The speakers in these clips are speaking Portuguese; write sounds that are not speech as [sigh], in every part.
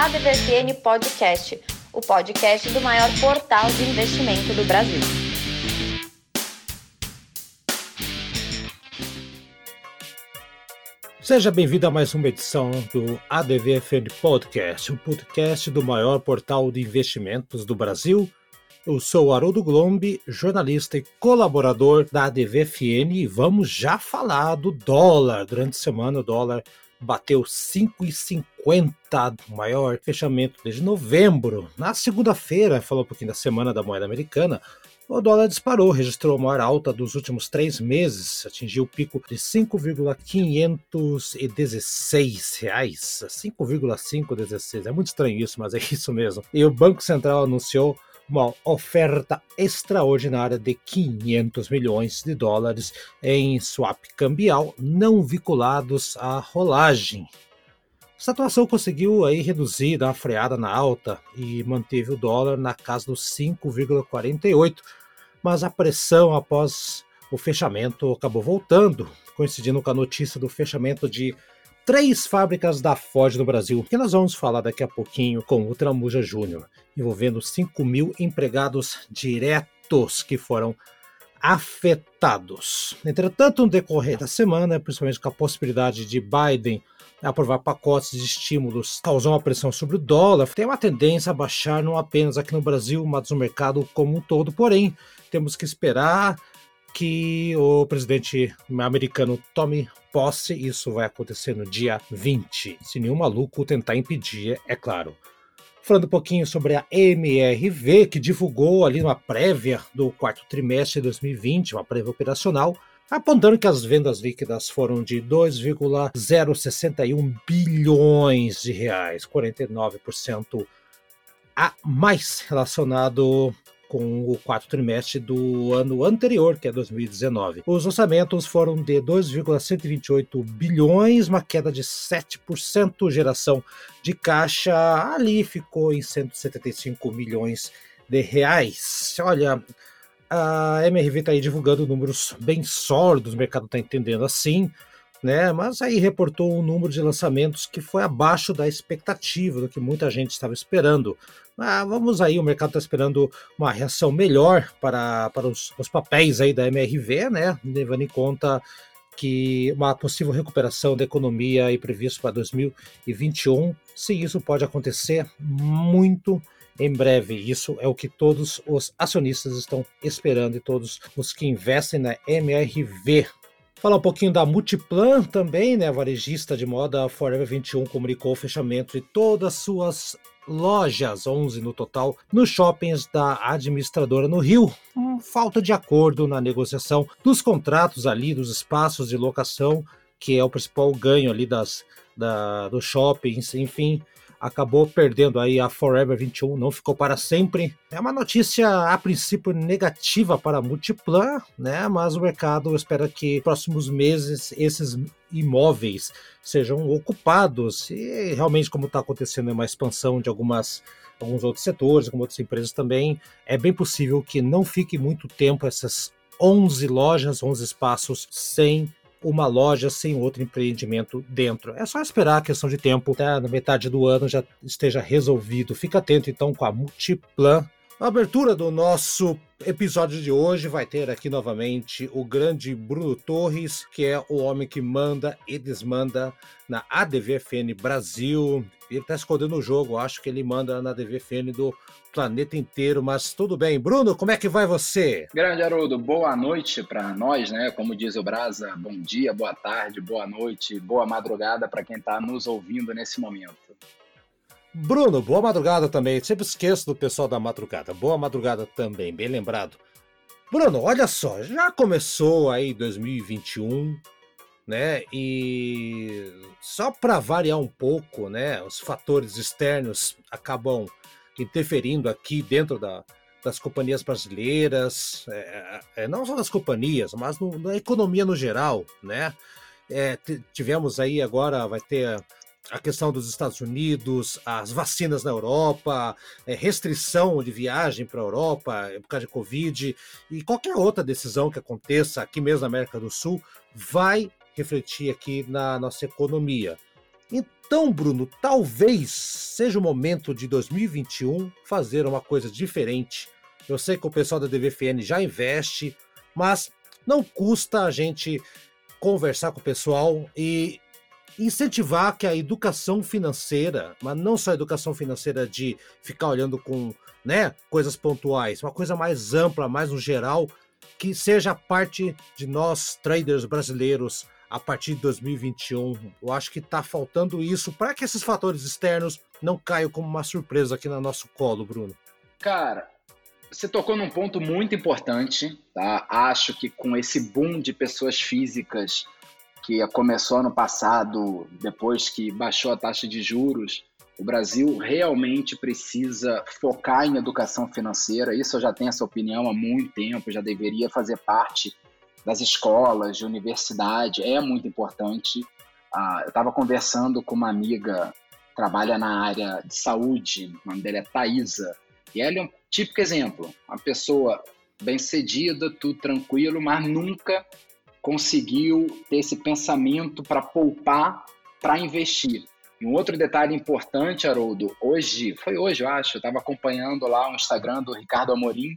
ADVFN Podcast, o podcast do maior portal de investimento do Brasil. Seja bem-vindo a mais uma edição do ADVFN Podcast, o podcast do maior portal de investimentos do Brasil. Eu sou Haroldo Glombi, jornalista e colaborador da ADVFN e vamos já falar do dólar. Durante a semana o dólar bateu 5,50, o maior fechamento desde novembro. Na segunda-feira, falou um pouquinho da semana da moeda americana, o dólar disparou, registrou a maior alta dos últimos três meses, atingiu o pico de 5,516 reais, 5,516. É muito estranho isso, mas é isso mesmo. E o Banco Central anunciou uma oferta extraordinária de 500 milhões de dólares em swap cambial não vinculados à rolagem. Essa atuação conseguiu aí reduzir, dar uma freada na alta e manteve o dólar na casa dos 5,48, mas a pressão após o fechamento acabou voltando, coincidindo com a notícia do fechamento de três fábricas da Ford no Brasil, que nós vamos falar daqui a pouquinho com o Tramuja Júnior, envolvendo 5 mil empregados diretos que foram afetados. Entretanto, no decorrer da semana, principalmente com a possibilidade de Biden aprovar pacotes de estímulos causou uma pressão sobre o dólar, tem uma tendência a baixar não apenas aqui no Brasil, mas no mercado como um todo. Porém, temos que esperar que o presidente americano tome posse. Isso vai acontecer no dia 20, se nenhum maluco tentar impedir, é claro. Falando um pouquinho sobre a MRV, que divulgou ali uma prévia do quarto trimestre de 2020, uma prévia operacional, apontando que as vendas líquidas foram de 2,061 bilhões de reais, 49% a mais relacionado com o quarto trimestre do ano anterior, que é 2019. Os orçamentos foram de 2,128 bilhões, uma queda de 7%, geração de caixa ali ficou em 175 milhões de reais. Olha, a MRV está aí divulgando números bem sólidos, o mercado está entendendo assim né? Mas aí reportou um número de lançamentos que foi abaixo da expectativa, do que muita gente estava esperando. Ah, vamos aí, o mercado está esperando uma reação melhor para, para os, os papéis aí da MRV, né? Levando em conta que uma possível recuperação da economia e previsto para 2021, se isso pode acontecer muito em breve. Isso é o que todos os acionistas estão esperando e todos os que investem na MRV. Falar um pouquinho da Multiplan também, né? A varejista de moda Forever 21 comunicou o fechamento de todas suas lojas, 11 no total, nos shoppings da administradora no Rio. falta de acordo na negociação dos contratos ali, dos espaços de locação, que é o principal ganho ali das, da, dos shoppings, enfim acabou perdendo aí a Forever 21, não ficou para sempre. É uma notícia a princípio negativa para a Multiplan, né? Mas o mercado espera que próximos meses esses imóveis sejam ocupados e realmente como está acontecendo uma expansão de algumas alguns outros setores, algumas outras empresas também, é bem possível que não fique muito tempo essas 11 lojas, 11 espaços sem uma loja sem outro empreendimento dentro. É só esperar a questão de tempo, tá? na metade do ano já esteja resolvido. Fica atento então com a Multiplan. A abertura do nosso episódio de hoje vai ter aqui novamente o grande Bruno Torres, que é o homem que manda e desmanda na ADVFN Brasil. Ele está escondendo o jogo, acho que ele manda na ADVFN do planeta inteiro, mas tudo bem. Bruno, como é que vai você? Grande Haroldo, boa noite para nós, né? Como diz o Brasa, bom dia, boa tarde, boa noite, boa madrugada para quem está nos ouvindo nesse momento. Bruno, boa madrugada também. Sempre esqueço do pessoal da madrugada. Boa madrugada também, bem lembrado. Bruno, olha só, já começou aí 2021, né? E só para variar um pouco, né? Os fatores externos acabam interferindo aqui dentro da, das companhias brasileiras, é, é, não só das companhias, mas no, na economia no geral, né? É, tivemos aí agora, vai ter a questão dos Estados Unidos, as vacinas na Europa, é, restrição de viagem para a Europa por causa de Covid e qualquer outra decisão que aconteça aqui mesmo na América do Sul vai refletir aqui na nossa economia. Então, Bruno, talvez seja o momento de 2021 fazer uma coisa diferente. Eu sei que o pessoal da DVFN já investe, mas não custa a gente conversar com o pessoal e incentivar que a educação financeira, mas não só a educação financeira de ficar olhando com né, coisas pontuais, uma coisa mais ampla, mais no geral, que seja parte de nós traders brasileiros a partir de 2021. Eu acho que está faltando isso para que esses fatores externos não caiam como uma surpresa aqui no nosso colo, Bruno. Cara, você tocou num ponto muito importante, tá? Acho que com esse boom de pessoas físicas que começou no passado, depois que baixou a taxa de juros, o Brasil realmente precisa focar em educação financeira. Isso eu já tenho essa opinião há muito tempo, já deveria fazer parte das escolas, de universidade, é muito importante. Ah, eu estava conversando com uma amiga trabalha na área de saúde, o nome dela é Thaisa, e ela é um típico exemplo, uma pessoa bem-sucedida, tudo tranquilo, mas nunca conseguiu ter esse pensamento para poupar, para investir. E um outro detalhe importante, Haroldo, hoje, foi hoje, eu acho, eu estava acompanhando lá o Instagram do Ricardo Amorim,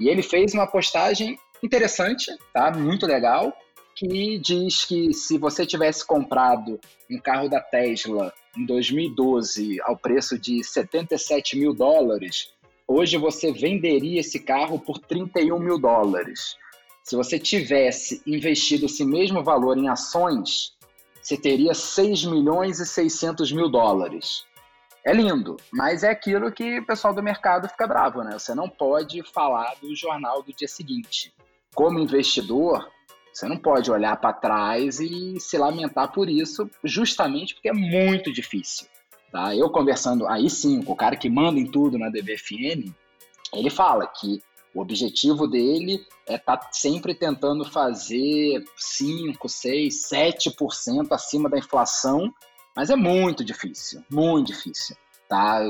e ele fez uma postagem interessante, tá? Muito legal, que diz que se você tivesse comprado um carro da Tesla em 2012 ao preço de 77 mil dólares, hoje você venderia esse carro por 31 mil dólares. Se você tivesse investido esse mesmo valor em ações, você teria 6 milhões e 600 mil dólares. É lindo, mas é aquilo que o pessoal do mercado fica bravo, né? Você não pode falar do jornal do dia seguinte como investidor, você não pode olhar para trás e se lamentar por isso, justamente porque é muito difícil. Tá? Eu conversando aí sim com o cara que manda em tudo na DBFN, ele fala que o objetivo dele é estar tá sempre tentando fazer 5, 6, 7% acima da inflação, mas é muito difícil, muito difícil. Tá?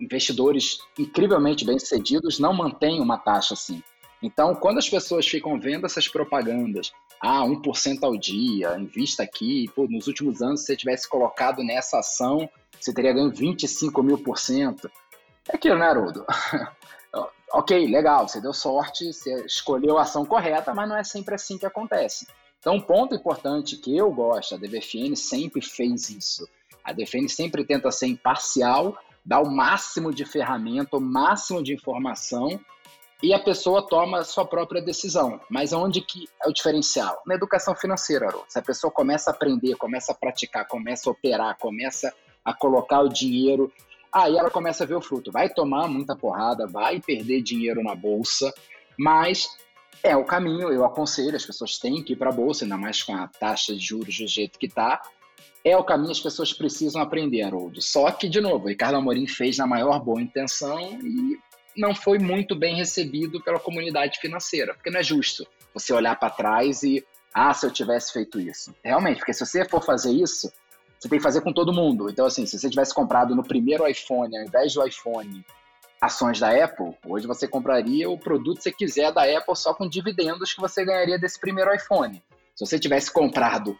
Investidores incrivelmente bem-sucedidos não mantêm uma taxa assim. Então, quando as pessoas ficam vendo essas propagandas, ah, 1% ao dia, invista aqui, pô, nos últimos anos, se você tivesse colocado nessa ação, você teria ganho 25 mil por cento. É aquilo, né, Haroldo? [laughs] ok, legal, você deu sorte, você escolheu a ação correta, mas não é sempre assim que acontece. Então, um ponto importante que eu gosto, a DVFN sempre fez isso. A DVFN sempre tenta ser imparcial, dar o máximo de ferramenta, o máximo de informação e a pessoa toma a sua própria decisão. Mas onde que é o diferencial? Na educação financeira, Arô. Se a pessoa começa a aprender, começa a praticar, começa a operar, começa a colocar o dinheiro, aí ela começa a ver o fruto. Vai tomar muita porrada, vai perder dinheiro na bolsa, mas é o caminho, eu aconselho, as pessoas têm que ir para a bolsa, ainda mais com a taxa de juros do jeito que está. É o caminho, as pessoas precisam aprender, Haroldo. Só que, de novo, o Ricardo Amorim fez na maior boa intenção e não foi muito bem recebido pela comunidade financeira, porque não é justo você olhar para trás e, ah, se eu tivesse feito isso. Realmente, porque se você for fazer isso, você tem que fazer com todo mundo. Então, assim, se você tivesse comprado no primeiro iPhone, ao invés do iPhone, ações da Apple, hoje você compraria o produto que você quiser da Apple só com dividendos que você ganharia desse primeiro iPhone. Se você tivesse comprado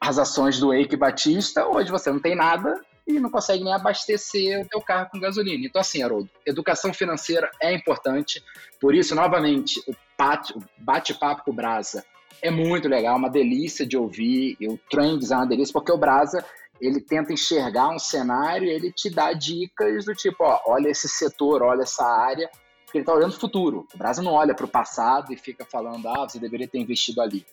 as ações do Eike Batista, hoje você não tem nada e não consegue nem abastecer o teu carro com gasolina. Então, assim, Haroldo, educação financeira é importante. Por isso, novamente, o bate-papo com o Brasa é muito legal, uma delícia de ouvir. O Trends é uma delícia, porque o Brasa ele tenta enxergar um cenário e ele te dá dicas do tipo, ó, olha esse setor, olha essa área, porque ele está olhando o futuro. O Brasa não olha para o passado e fica falando, ah, você deveria ter investido ali.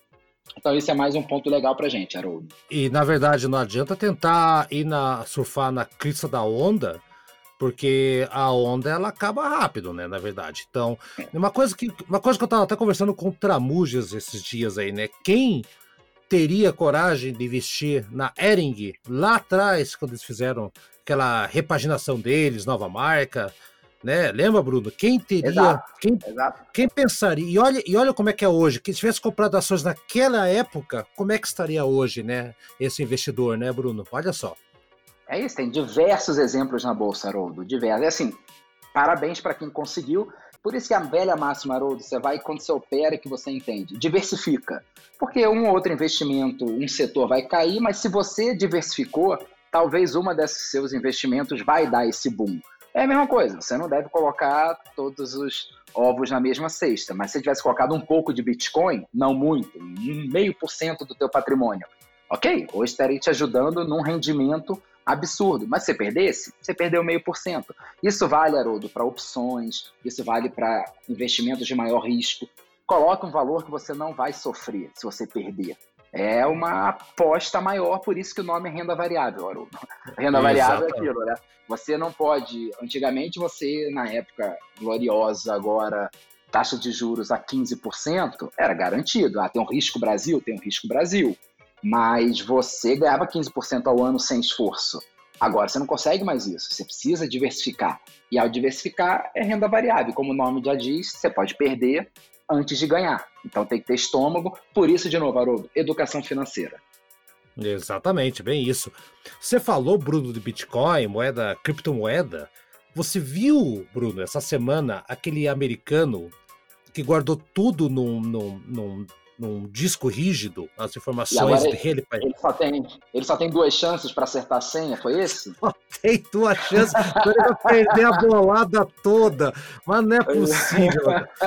Então esse é mais um ponto legal pra gente, Haroldo. E na verdade não adianta tentar ir na surfar na crista da onda, porque a onda ela acaba rápido, né, na verdade. Então, é. uma coisa que uma coisa que eu tava até conversando com o Tramujas esses dias aí, né? Quem teria coragem de investir na Ering lá atrás, quando eles fizeram aquela repaginação deles, nova marca, né? Lembra, Bruno? Quem teria. Exato, quem, exato. quem pensaria? E olha, e olha como é que é hoje. Quem tivesse comprado ações naquela época, como é que estaria hoje, né? Esse investidor, né, Bruno? Olha só. É isso, tem diversos exemplos na Bolsa, Haroldo. Diversos. É assim, parabéns para quem conseguiu. Por isso que a velha máxima, Haroldo, você vai quando você opera que você entende. Diversifica. Porque um ou outro investimento, um setor vai cair, mas se você diversificou, talvez uma desses seus investimentos vai dar esse boom. É a mesma coisa, você não deve colocar todos os ovos na mesma cesta, mas se tivesse colocado um pouco de Bitcoin, não muito, meio por cento do teu patrimônio, ok, hoje estaria te ajudando num rendimento absurdo, mas se você perdesse, você perdeu meio por cento. Isso vale, Haroldo, para opções, isso vale para investimentos de maior risco. Coloque um valor que você não vai sofrer se você perder é uma aposta maior, por isso que o nome é renda variável, Haroldo. [laughs] Renda variável é aquilo, né? Você não pode. Antigamente, você, na época gloriosa, agora, taxa de juros a 15%, era garantido. Ah, tem um risco Brasil? Tem um risco Brasil. Mas você ganhava 15% ao ano sem esforço. Agora você não consegue mais isso, você precisa diversificar. E ao diversificar é renda variável, como o nome já diz, você pode perder, antes de ganhar. Então tem que ter estômago. Por isso, de novo, Haroldo, educação financeira. Exatamente, bem isso. Você falou, Bruno, de Bitcoin, moeda, criptomoeda. Você viu, Bruno, essa semana, aquele americano que guardou tudo num, num, num num disco rígido as informações dele. Ele, ele, só tem, ele só tem duas chances para acertar a senha, foi esse? Só tem duas chances, ele vai perder a bolada toda. Mas não é possível.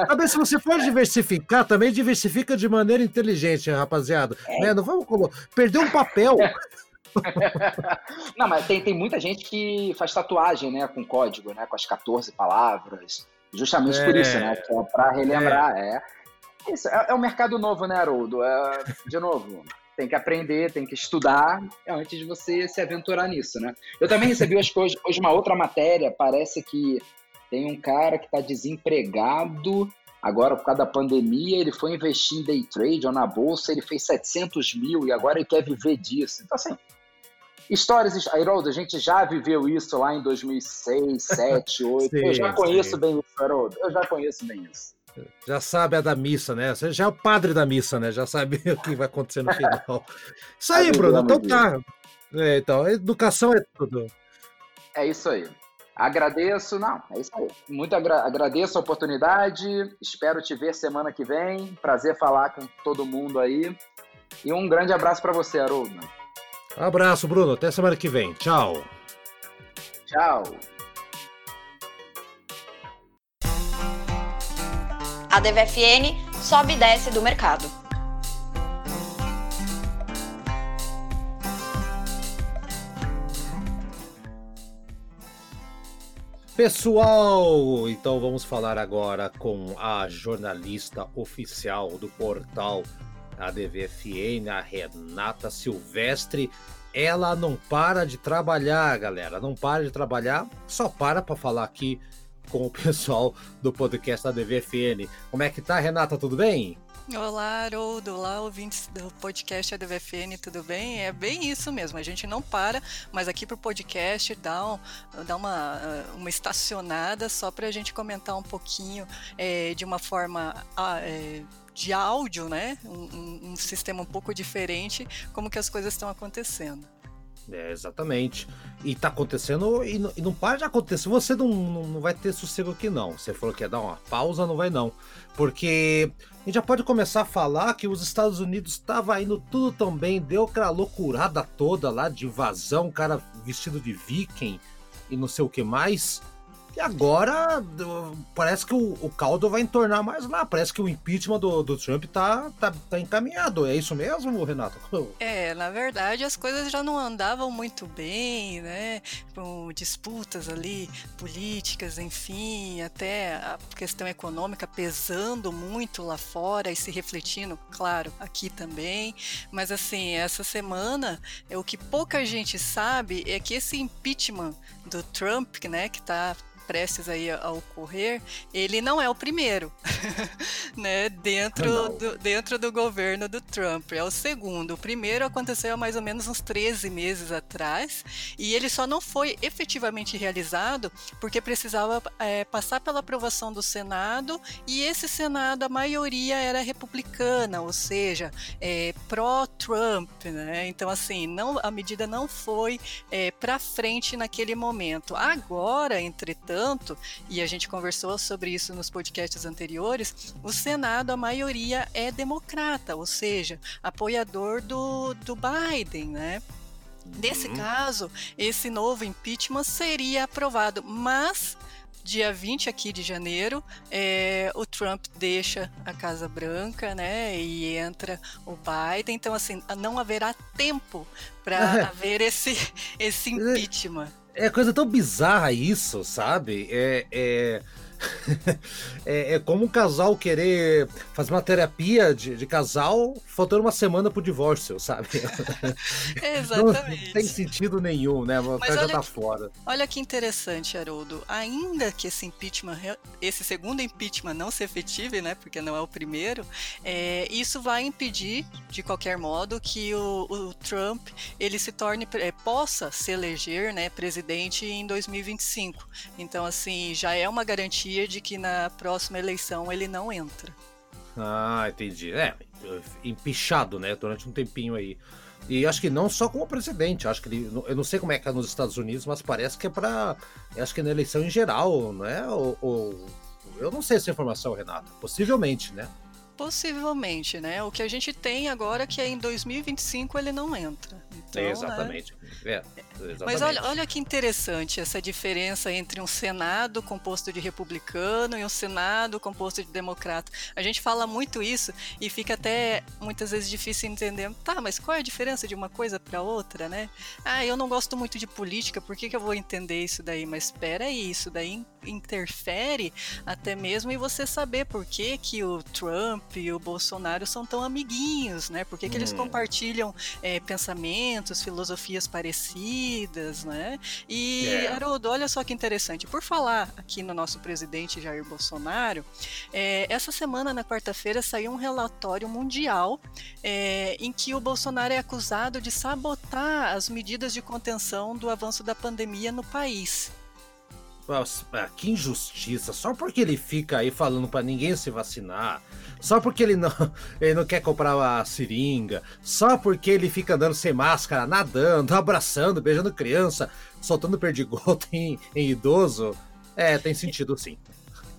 Também, se você for diversificar, também diversifica de maneira inteligente, rapaziada. É. Né? Não vamos perder um papel. [laughs] não, mas tem, tem muita gente que faz tatuagem, né, com código, né, com as 14 palavras. Justamente é. por isso, né? Que é pra relembrar, é. é. Isso, é, é um mercado novo, né, Haroldo? É, de novo, tem que aprender, tem que estudar antes de você se aventurar nisso, né? Eu também recebi hoje, hoje uma outra matéria, parece que tem um cara que está desempregado agora por causa da pandemia, ele foi investir em day trade ou na bolsa, ele fez 700 mil e agora ele quer viver disso. Então, assim, histórias, Haroldo, a gente já viveu isso lá em 2006, 2007, 2008. Sim, eu já conheço sim. bem isso, Haroldo, eu já conheço bem isso. Já sabe a da missa, né? Você já é o padre da missa, né? Já sabe [laughs] o que vai acontecer no final. Isso aí, [laughs] Bruno. Então tá. É, então, educação é tudo. É isso aí. Agradeço, não, é isso aí. Muito agra agradeço a oportunidade. Espero te ver semana que vem. Prazer falar com todo mundo aí. E um grande abraço para você, Haroldo. Abraço, Bruno. Até semana que vem. Tchau. Tchau. A DVFN sobe e desce do mercado. Pessoal, então vamos falar agora com a jornalista oficial do portal ADVFN, a Renata Silvestre. Ela não para de trabalhar, galera, não para de trabalhar, só para para falar aqui com o pessoal do podcast da DVFN. Como é que tá, Renata? Tudo bem? Olá, Haroldo. Olá, ouvintes do podcast ADVFN, tudo bem? É bem isso mesmo, a gente não para, mas aqui pro podcast dá, um, dá uma, uma estacionada só para a gente comentar um pouquinho é, de uma forma. Ah, é, de áudio, né? Um, um, um sistema um pouco diferente, como que as coisas estão acontecendo. É, exatamente. E tá acontecendo e não, e não para de acontecer. Você não, não, vai ter sossego aqui, não. Você falou que ia dar uma pausa, não vai não. Porque a gente já pode começar a falar que os Estados Unidos estava indo tudo tão bem, deu aquela loucurada toda lá de invasão, cara vestido de viking e não sei o que mais. E agora parece que o, o, caldo vai entornar mais lá. Parece que o impeachment do, do Trump tá, tá, tá encaminhado. É isso mesmo, Renato? É, na verdade as coisas já não andavam muito bem, né? Com disputas ali políticas, enfim, até a questão econômica pesando muito lá fora e se refletindo, claro, aqui também. Mas assim, essa semana, é o que pouca gente sabe é que esse impeachment do Trump, né, que está prestes aí a ocorrer, ele não é o primeiro, [laughs] né, dentro do, dentro do governo do Trump. É o segundo. O primeiro aconteceu há mais ou menos uns 13 meses atrás e ele só não foi efetivamente realizado porque precisava é, passar pela aprovação do Senado e esse Senado, a maioria era republicana, ou seja, é, pró-Trump, né? Então, assim, não, a medida não foi é, para frente naquele momento. Agora, entretanto, entanto, e a gente conversou sobre isso nos podcasts anteriores, o Senado, a maioria é democrata, ou seja, apoiador do, do Biden, né? Nesse uhum. caso, esse novo impeachment seria aprovado, mas dia 20 aqui de janeiro, é, o Trump deixa a Casa Branca, né? E entra o Biden. Então, assim, não haverá tempo para [laughs] haver esse, esse impeachment. É, coisa tão bizarra isso, sabe? É, é, [laughs] é, é, como um casal querer fazer uma terapia de, de casal faltando uma semana pro divórcio, sabe? [laughs] Exatamente. Não tem sentido nenhum, né? O cara já tá que, fora. Olha que interessante, Haroldo. Ainda que esse impeachment, esse segundo impeachment não se efetive, né? Porque não é o primeiro, é, isso vai impedir, de qualquer modo, que o, o Trump ele se torne, é, possa se eleger né, presidente em 2025. Então, assim, já é uma garantia de que na próxima eleição ele não entra. Ah, entendi. É, empichado, né, durante um tempinho aí. E acho que não só como presidente, acho que ele. Eu não sei como é que é nos Estados Unidos, mas parece que é para. Acho que é na eleição em geral, né? Ou, ou, eu não sei essa informação, Renata. Possivelmente, né? Possivelmente, né? O que a gente tem agora é que é em 2025 ele não entra. Então, né? exatamente. Né? É, exatamente. Mas olha, olha que interessante essa diferença entre um Senado composto de republicano e um Senado composto de democrata. A gente fala muito isso e fica até muitas vezes difícil entender. Tá, mas qual é a diferença de uma coisa para outra, né? Ah, eu não gosto muito de política, por que, que eu vou entender isso daí? Mas espera aí, isso daí interfere até mesmo em você saber por que, que o Trump e o Bolsonaro são tão amiguinhos, né? Por que, que eles hum. compartilham é, pensamentos, filosofias parecidas, né? E, yeah. É. Haroldo, olha só que interessante. Por falar aqui no nosso presidente Jair Bolsonaro, é, essa semana, na quarta-feira, saiu um relatório mundial é, em que o Bolsonaro é acusado de sabotar as medidas de contenção do avanço da pandemia no país. Nossa, ah, que injustiça. Só porque ele fica aí falando para ninguém se vacinar. Só porque ele não, [laughs] ele não quer comprar a seringa. Só porque ele fica andando sem máscara, nadando, [laughs] abraçando, beijando criança, soltando perdigoto [laughs] em, em idoso. É, tem sentido sim.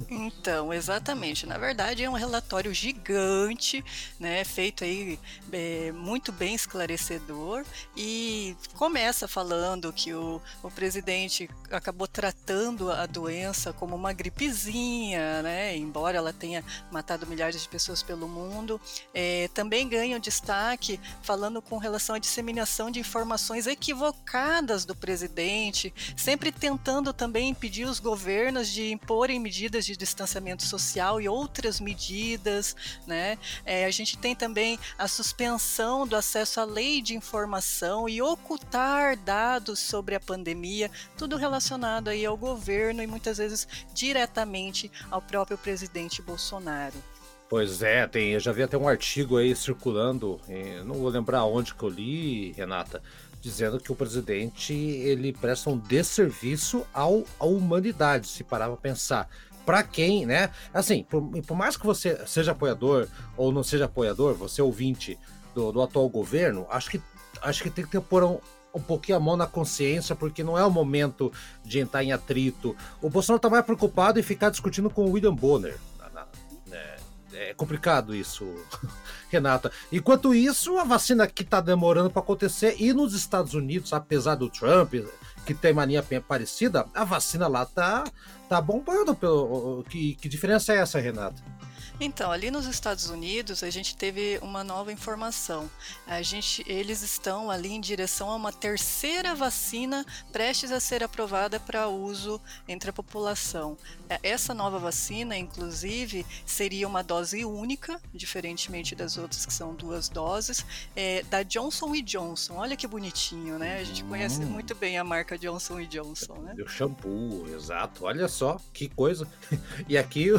Então, exatamente. Na verdade, é um relatório gigante, né, feito aí é, muito bem esclarecedor e começa falando que o, o presidente acabou tratando a doença como uma gripezinha, né, embora ela tenha matado milhares de pessoas pelo mundo. É, também ganha um destaque falando com relação à disseminação de informações equivocadas do presidente, sempre tentando também impedir os governos de imporem medidas de distanciamento social e outras medidas, né? É, a gente tem também a suspensão do acesso à lei de informação e ocultar dados sobre a pandemia, tudo relacionado aí ao governo e muitas vezes diretamente ao próprio presidente Bolsonaro. Pois é, tem, eu já vi até um artigo aí circulando, não vou lembrar onde que eu li, Renata, dizendo que o presidente ele presta um desserviço ao, à humanidade, se parar para pensar para quem, né? Assim, por, por, mais que você seja apoiador ou não seja apoiador, você ouvinte do, do atual governo, acho que acho que tem que ter pôr um, um pouquinho a mão na consciência, porque não é o momento de entrar em atrito. O Bolsonaro tá mais preocupado em ficar discutindo com o William Bonner. É, é complicado isso, [laughs] Renata. Enquanto isso, a vacina que está demorando para acontecer, e nos Estados Unidos, apesar do Trump, que tem mania parecida, a vacina lá tá, tá bombando. Pelo, que, que diferença é essa, Renata? Então, ali nos Estados Unidos, a gente teve uma nova informação. A gente, eles estão ali em direção a uma terceira vacina prestes a ser aprovada para uso entre a população. É, essa nova vacina, inclusive, seria uma dose única, diferentemente das outras que são duas doses, é, da Johnson Johnson. Olha que bonitinho, né? A gente hum. conhece muito bem a marca Johnson Johnson, né? O shampoo, exato. Olha só que coisa. [laughs] E aqui,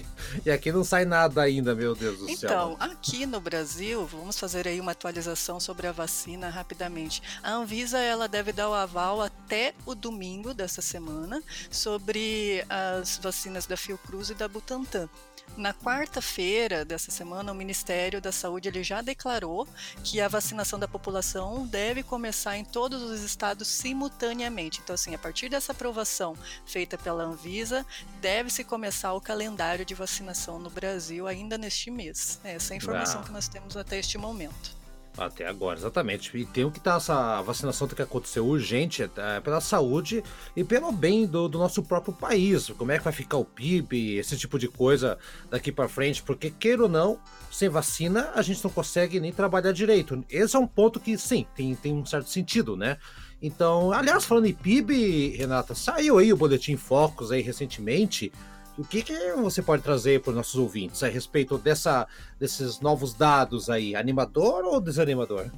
[laughs] e aqui não sai nada ainda, meu Deus do então, céu. Então, aqui no Brasil, vamos fazer aí uma atualização sobre a vacina rapidamente. A Anvisa ela deve dar o aval até o domingo dessa semana sobre as vacinas da Fiocruz e da Butantan. Na quarta-feira dessa semana, o Ministério da Saúde ele já declarou que a vacinação da população deve começar em todos os estados simultaneamente. Então, assim, a partir dessa aprovação feita pela Anvisa, deve-se começar o calendário de vacinação no Brasil ainda neste mês. Essa é a informação ah. que nós temos até este momento. Até agora, exatamente. E tem que estar tá, essa vacinação tem que acontecer urgente é, pela saúde e pelo bem do, do, nosso próprio país. Como é que vai ficar o PIB, esse tipo de coisa daqui para frente? Porque, queira ou não, sem vacina a gente não consegue nem trabalhar direito. Esse é um ponto que, sim, tem, tem um certo sentido, né? Então, aliás, falando em PIB, Renata, saiu aí o Boletim Focus aí recentemente. O que, que você pode trazer para os nossos ouvintes a respeito dessa, desses novos dados aí? Animador ou desanimador?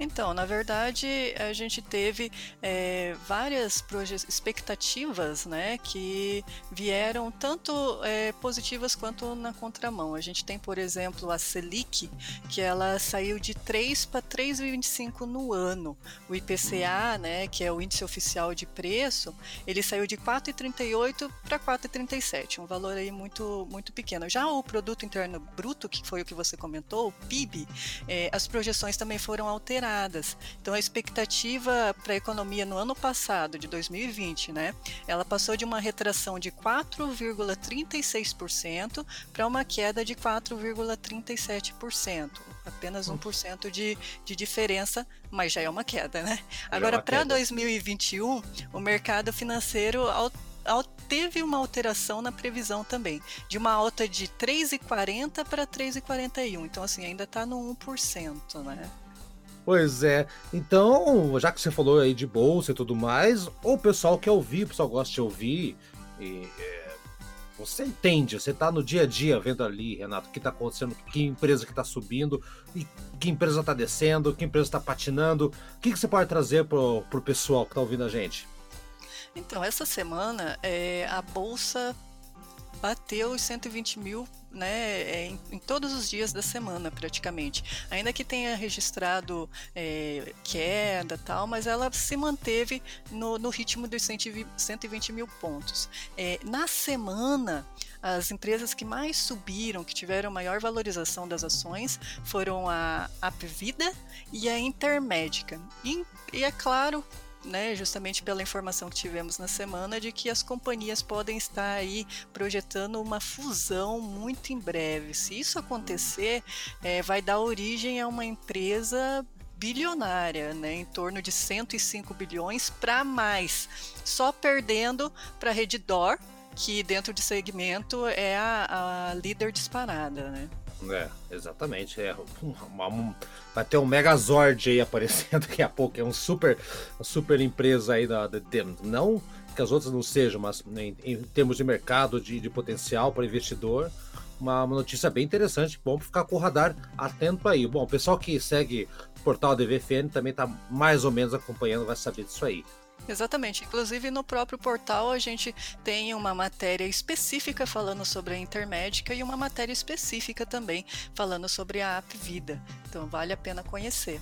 Então, na verdade, a gente teve é, várias expectativas né, que vieram tanto é, positivas quanto na contramão. A gente tem, por exemplo, a Selic, que ela saiu de 3 para 3,25 no ano. O IPCA, né, que é o índice oficial de preço, ele saiu de 4,38 para 4,37, um valor aí muito, muito pequeno. Já o produto interno bruto, que foi o que você comentou, o PIB, é, as projeções também foram alteradas então a expectativa para a economia no ano passado, de 2020, né, ela passou de uma retração de 4,36% para uma queda de 4,37%. Apenas 1% de, de diferença, mas já é uma queda, né? É Agora, para 2021, o mercado financeiro teve uma alteração na previsão também, de uma alta de 3,40 para 3,41. Então, assim, ainda está no 1%, né? Pois é. Então, já que você falou aí de bolsa e tudo mais, o pessoal quer ouvir, o pessoal gosta de ouvir. E, é, você entende, você está no dia a dia vendo ali, Renato, o que está acontecendo, que empresa que está subindo, e que empresa está descendo, que empresa está patinando. O que, que você pode trazer pro, pro pessoal que está ouvindo a gente? Então, essa semana é, a bolsa bateu os 120 mil né, é, em, em, todos os dias da semana, praticamente. Ainda que tenha registrado é, queda tal, mas ela se manteve no, no ritmo dos 120, 120 mil pontos. É, na semana, as empresas que mais subiram, que tiveram maior valorização das ações, foram a Apvida e a Intermédica. E, e é claro, né, justamente pela informação que tivemos na semana de que as companhias podem estar aí projetando uma fusão muito em breve. Se isso acontecer, é, vai dar origem a uma empresa bilionária, né, em torno de 105 bilhões para mais, só perdendo para a Reddor, que dentro de segmento é a, a líder disparada, né? É, exatamente. É, vai ter um Megazord aí aparecendo [laughs] daqui a pouco. É um super, uma super empresa aí da, da não que as outras não sejam, mas em, em termos de mercado, de, de potencial para investidor, uma, uma, notícia bem interessante. Bom ficar com o radar atento aí. Bom, o pessoal que segue o portal DVFN também está mais ou menos acompanhando, vai saber disso aí. Exatamente. Inclusive no próprio portal a gente tem uma matéria específica falando sobre a intermédica e uma matéria específica também falando sobre a app Vida. Então vale a pena conhecer.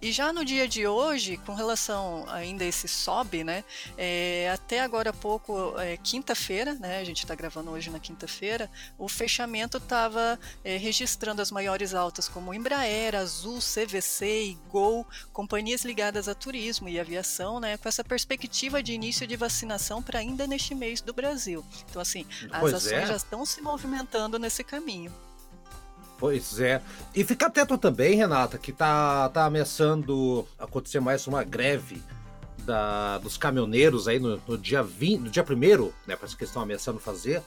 E já no dia de hoje, com relação ainda a esse sobe, né? É, até agora há pouco, é, quinta-feira, né? A gente está gravando hoje na quinta-feira, o fechamento estava é, registrando as maiores altas como Embraer, Azul, CVC e Gol, companhias ligadas a turismo e aviação, né? Com essa perspectiva de início de vacinação para ainda neste mês do Brasil. Então, assim, as pois ações é. já estão se movimentando nesse caminho. Pois é. E fica atento também, Renata, que tá, tá ameaçando acontecer mais uma greve da, dos caminhoneiros aí no, no dia 20, no dia 1 né? Parece que estão ameaçando fazer.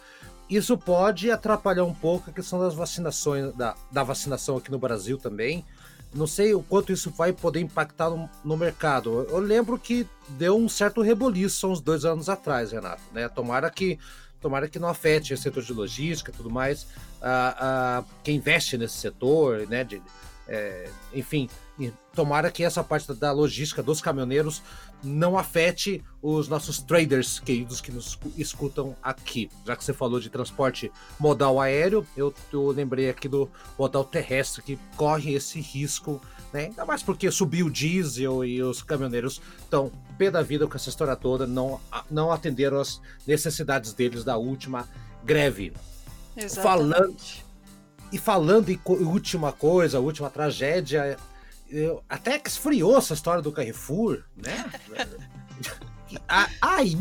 Isso pode atrapalhar um pouco a questão das vacinações, da, da vacinação aqui no Brasil também. Não sei o quanto isso vai poder impactar no, no mercado. Eu lembro que deu um certo reboliço uns dois anos atrás, Renato. Né? Tomara que tomara que não afete o setor de logística e tudo mais, quem investe nesse setor, né, de, é, enfim, tomara que essa parte da logística dos caminhoneiros não afete os nossos traders queridos que nos escutam aqui. Já que você falou de transporte modal aéreo, eu, eu lembrei aqui do modal terrestre que corre esse risco, né? Ainda mais porque subiu o diesel e os caminhoneiros estão pé da vida com essa história toda, não, não atenderam as necessidades deles da última greve. Exatamente. Falando, e falando em última coisa, última tragédia, eu, até que esfriou essa história do Carrefour, né? [laughs] aí,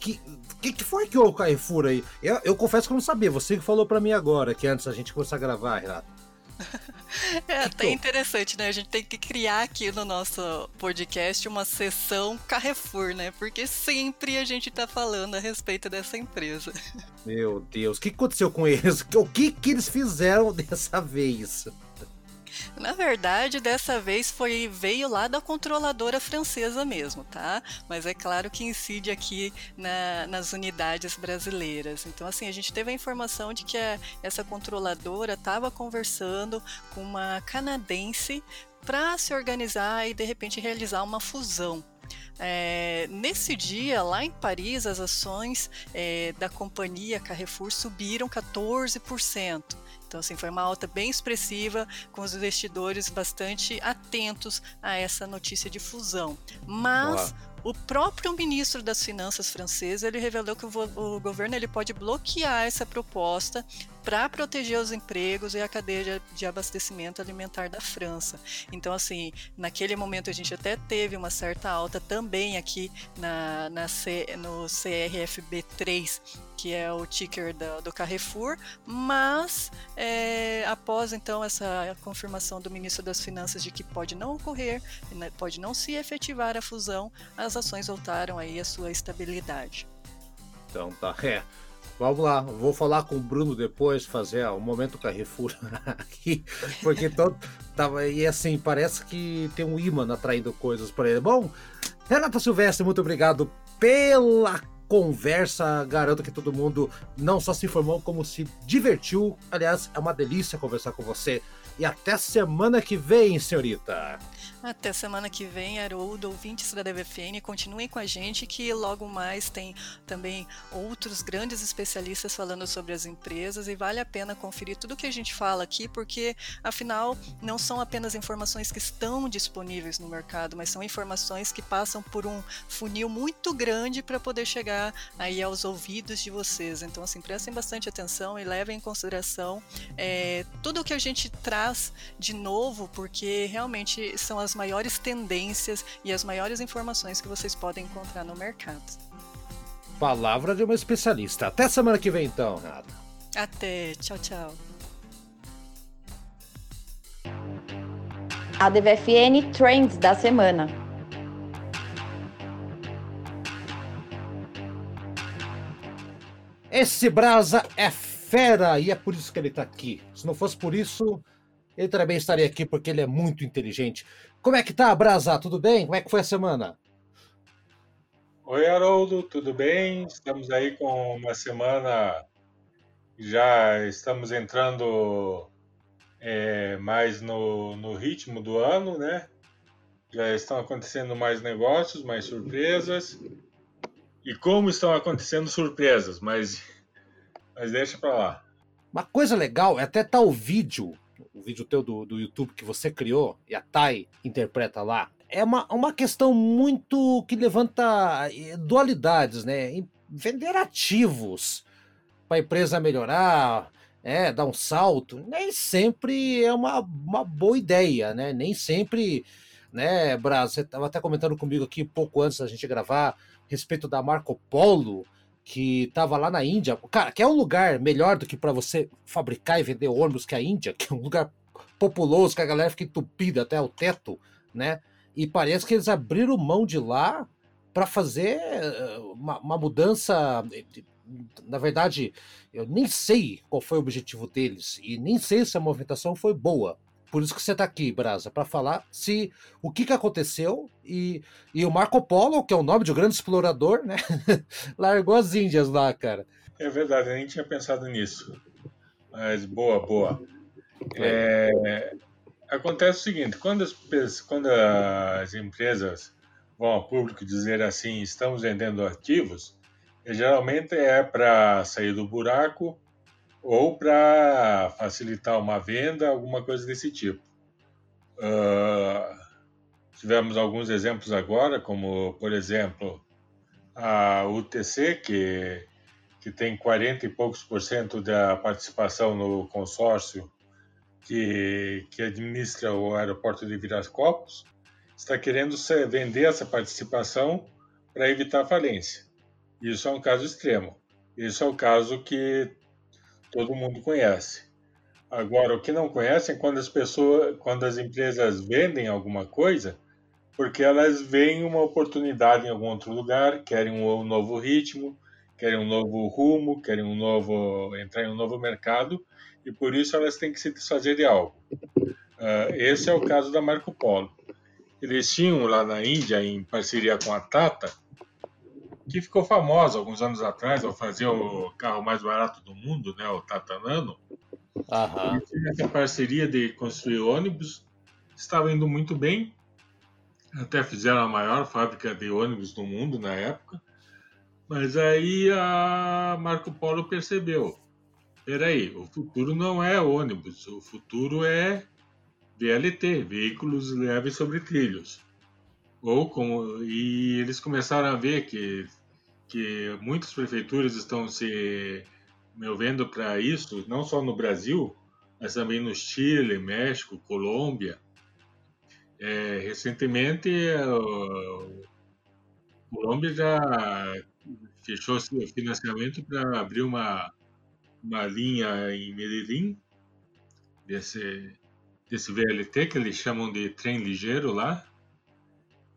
que, que, que foi que o Carrefour aí? Eu, eu confesso que eu não sabia, você que falou para mim agora, que antes a gente começar a gravar, Renato. [laughs] É até interessante, né? A gente tem que criar aqui no nosso podcast uma sessão Carrefour, né? Porque sempre a gente tá falando a respeito dessa empresa. [laughs] Meu Deus, o que aconteceu com eles? O que, que eles fizeram [laughs] dessa vez? Na verdade, dessa vez foi veio lá da controladora francesa mesmo, tá? Mas é claro que incide aqui na, nas unidades brasileiras. Então, assim, a gente teve a informação de que a, essa controladora estava conversando com uma canadense para se organizar e de repente realizar uma fusão. É, nesse dia, lá em Paris, as ações é, da companhia Carrefour subiram 14%. Então, assim, foi uma alta bem expressiva, com os investidores bastante atentos a essa notícia de fusão. Mas o próprio ministro das Finanças francês ele revelou que o, o governo ele pode bloquear essa proposta para proteger os empregos e a cadeia de abastecimento alimentar da França. Então, assim, naquele momento a gente até teve uma certa alta também aqui na, na C, no CRFB3, que é o ticker do, do Carrefour, mas é, após então essa confirmação do ministro das Finanças de que pode não ocorrer, né, pode não se efetivar a fusão, as ações voltaram aí à sua estabilidade. Então tá, [laughs] é. Vamos lá, vou falar com o Bruno depois, fazer o um momento Carrefour [laughs] aqui, porque todo, tava, e assim, parece que tem um imã atraindo coisas para ele. Bom, Renata Silvestre, muito obrigado pela conversa. Garanto que todo mundo não só se informou, como se divertiu. Aliás, é uma delícia conversar com você. E até semana que vem, senhorita. Até semana que vem, Haroldo, ouvintes da DVFN, continuem com a gente que logo mais tem também outros grandes especialistas falando sobre as empresas e vale a pena conferir tudo que a gente fala aqui, porque afinal não são apenas informações que estão disponíveis no mercado, mas são informações que passam por um funil muito grande para poder chegar aí aos ouvidos de vocês. Então, assim, prestem bastante atenção e levem em consideração é, tudo o que a gente traz de novo, porque realmente são as maiores tendências e as maiores informações que vocês podem encontrar no mercado. Palavra de uma especialista. Até semana que vem, então, Renata. Até. Tchau, tchau. A DVFN Trends da semana. Esse Brasa é fera e é por isso que ele está aqui. Se não fosse por isso, ele também estaria aqui porque ele é muito inteligente. Como é que tá, Brasa? Tudo bem? Como é que foi a semana? Oi, Haroldo, tudo bem? Estamos aí com uma semana, já estamos entrando é, mais no, no ritmo do ano, né? Já estão acontecendo mais negócios, mais surpresas. E como estão acontecendo surpresas, mas, mas deixa para lá. Uma coisa legal é até tá o vídeo o vídeo teu do, do YouTube que você criou e a Thay interpreta lá, é uma, uma questão muito que levanta eh, dualidades, né? Vender ativos para a empresa melhorar, é, dar um salto, nem sempre é uma, uma boa ideia, né? Nem sempre, né, Braz, você estava até comentando comigo aqui pouco antes da gente gravar respeito da Marco Polo, que estava lá na Índia. Cara, que é um lugar melhor do que para você fabricar e vender ônibus que a Índia, [laughs] que é um lugar populoso, que a galera fica entupida até o teto, né? E parece que eles abriram mão de lá para fazer eh, uma, uma, mudança. Na verdade, eu nem sei qual foi o objetivo deles e nem sei se a movimentação foi boa. Por isso que você está aqui, Brasa, para falar se o que, que aconteceu e, e o Marco Polo, que é o nome de um grande explorador, né? [laughs] largou as Índias lá, cara. É verdade, eu nem tinha pensado nisso. Mas boa, boa. É, acontece o seguinte: quando as, quando as empresas vão ao público dizer assim, estamos vendendo ativos, geralmente é para sair do buraco ou para facilitar uma venda, alguma coisa desse tipo. Uh, tivemos alguns exemplos agora, como, por exemplo, a UTC, que, que tem 40 e poucos por cento da participação no consórcio que, que administra o aeroporto de Viracopos, está querendo vender essa participação para evitar falência. Isso é um caso extremo. Isso é o caso que todo mundo conhece. Agora, o que não conhecem é quando as pessoas, quando as empresas vendem alguma coisa, porque elas veem uma oportunidade em algum outro lugar, querem um novo ritmo, querem um novo rumo, querem um novo entrar em um novo mercado e por isso elas têm que se desfazer de algo. Uh, esse é o caso da Marco Polo. Eles tinham lá na Índia, em parceria com a Tata, que ficou famosa alguns anos atrás ao fazer o carro mais barato do mundo, né, o Tata Nano. Uhum. E essa parceria de construir ônibus estava indo muito bem. Até fizeram a maior fábrica de ônibus do mundo na época. Mas aí a Marco Polo percebeu: peraí, o futuro não é ônibus, o futuro é VLT, veículos leves sobre trilhos. Ou como, e eles começaram a ver que, que muitas prefeituras estão se movendo para isso, não só no Brasil, mas também no Chile, México, Colômbia. É, recentemente, o Colômbia já fechou seu financiamento para abrir uma, uma linha em Medellín, desse, desse VLT, que eles chamam de trem ligeiro lá.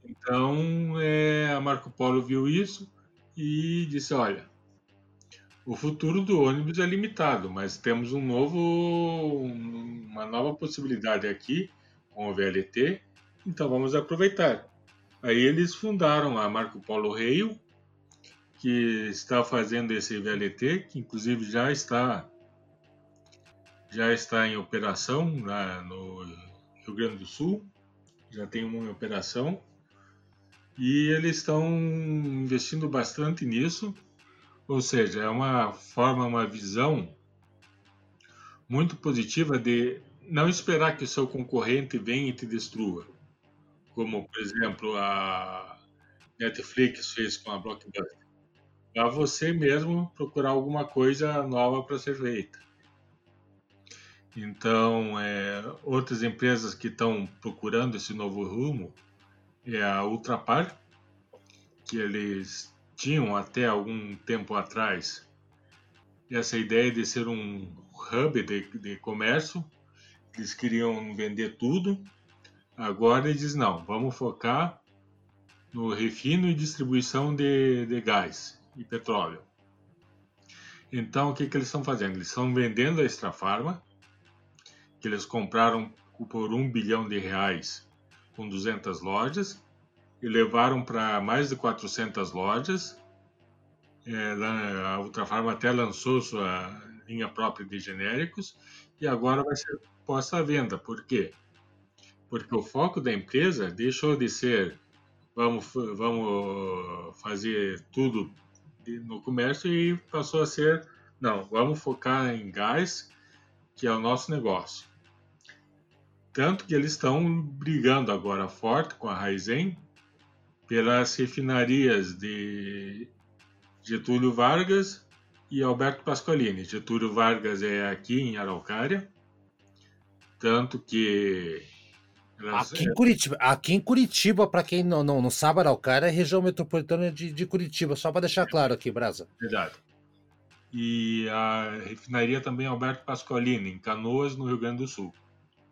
Então, é, a Marco Polo viu isso e disse: olha, o futuro do ônibus é limitado, mas temos um novo, uma nova possibilidade aqui com o VLT, então vamos aproveitar. Aí eles fundaram a Marco Polo Rail, que está fazendo esse VLT, que inclusive já está já está em operação lá no Rio Grande do Sul, já tem uma em operação e eles estão investindo bastante nisso, ou seja, é uma forma, uma visão muito positiva de não esperar que o seu concorrente venha e te destrua, como por exemplo a Netflix fez com a Blockbuster. Para você mesmo procurar alguma coisa nova para ser feita. Então, é, outras empresas que estão procurando esse novo rumo é a Ultrapar, que eles tinham até algum tempo atrás essa ideia de ser um hub de, de comércio, eles queriam vender tudo. Agora eles dizem, não, vamos focar no refino e distribuição de, de gás e petróleo. Então, o que, que eles estão fazendo? Eles estão vendendo a Extra Farma, que eles compraram por um bilhão de reais com 200 lojas e levaram para mais de 400 lojas. É, a Ultrafarma até lançou sua linha própria de genéricos e agora vai ser posta à venda. Por quê? Porque o foco da empresa deixou de ser vamos, vamos fazer tudo no comércio e passou a ser, não, vamos focar em gás, que é o nosso negócio. Tanto que eles estão brigando agora forte com a Raizen pelas refinarias de Getúlio Vargas e Alberto Pasqualini. Getúlio Vargas é aqui em Araucária, tanto que Aqui em Curitiba, aqui em Curitiba, para quem não, não, não sabe, Araucária é região metropolitana de, de Curitiba, só para deixar claro aqui, Brasa. Verdade. E a refinaria também Alberto Pasqualini, em Canoas, no Rio Grande do Sul.